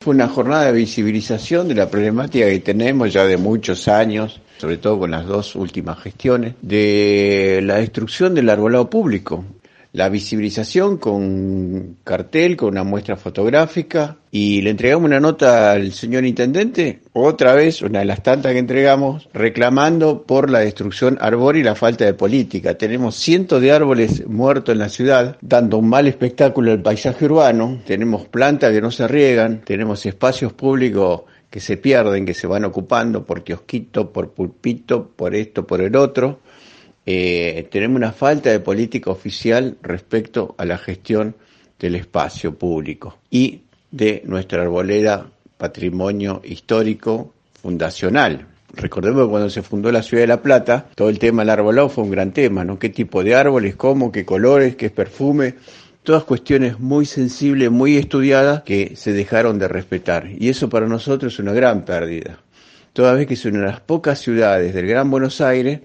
Fue una jornada de visibilización de la problemática que tenemos ya de muchos años, sobre todo con las dos últimas gestiones, de la destrucción del arbolado público la visibilización con cartel, con una muestra fotográfica y le entregamos una nota al señor intendente, otra vez, una de las tantas que entregamos, reclamando por la destrucción arbórea y la falta de política. Tenemos cientos de árboles muertos en la ciudad, dando un mal espectáculo al paisaje urbano, tenemos plantas que no se riegan, tenemos espacios públicos que se pierden, que se van ocupando por kiosquito, por pulpito, por esto, por el otro eh, tenemos una falta de política oficial respecto a la gestión del espacio público y de nuestra arboleda patrimonio histórico fundacional. Recordemos que cuando se fundó la ciudad de La Plata, todo el tema del arbolado fue un gran tema, ¿no? ¿Qué tipo de árboles, cómo, qué colores, qué perfume? Todas cuestiones muy sensibles, muy estudiadas que se dejaron de respetar. Y eso para nosotros es una gran pérdida. Toda vez que es una de las pocas ciudades del Gran Buenos Aires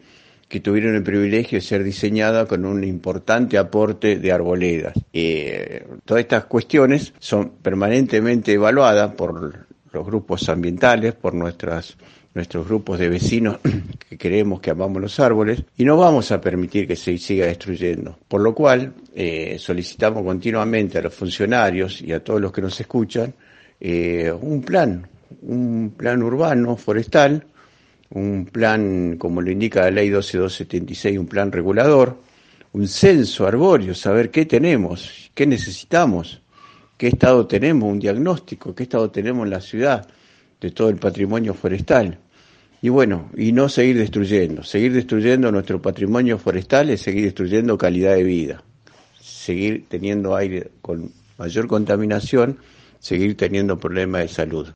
que tuvieron el privilegio de ser diseñada con un importante aporte de arboledas. Eh, todas estas cuestiones son permanentemente evaluadas por los grupos ambientales, por nuestras nuestros grupos de vecinos que creemos que amamos los árboles y no vamos a permitir que se siga destruyendo. Por lo cual eh, solicitamos continuamente a los funcionarios y a todos los que nos escuchan eh, un plan, un plan urbano, forestal, un plan, como lo indica la ley 12276, un plan regulador, un censo arbóreo, saber qué tenemos, qué necesitamos, qué estado tenemos, un diagnóstico, qué estado tenemos en la ciudad de todo el patrimonio forestal. Y bueno, y no seguir destruyendo. Seguir destruyendo nuestro patrimonio forestal es seguir destruyendo calidad de vida. Seguir teniendo aire con mayor contaminación, seguir teniendo problemas de salud.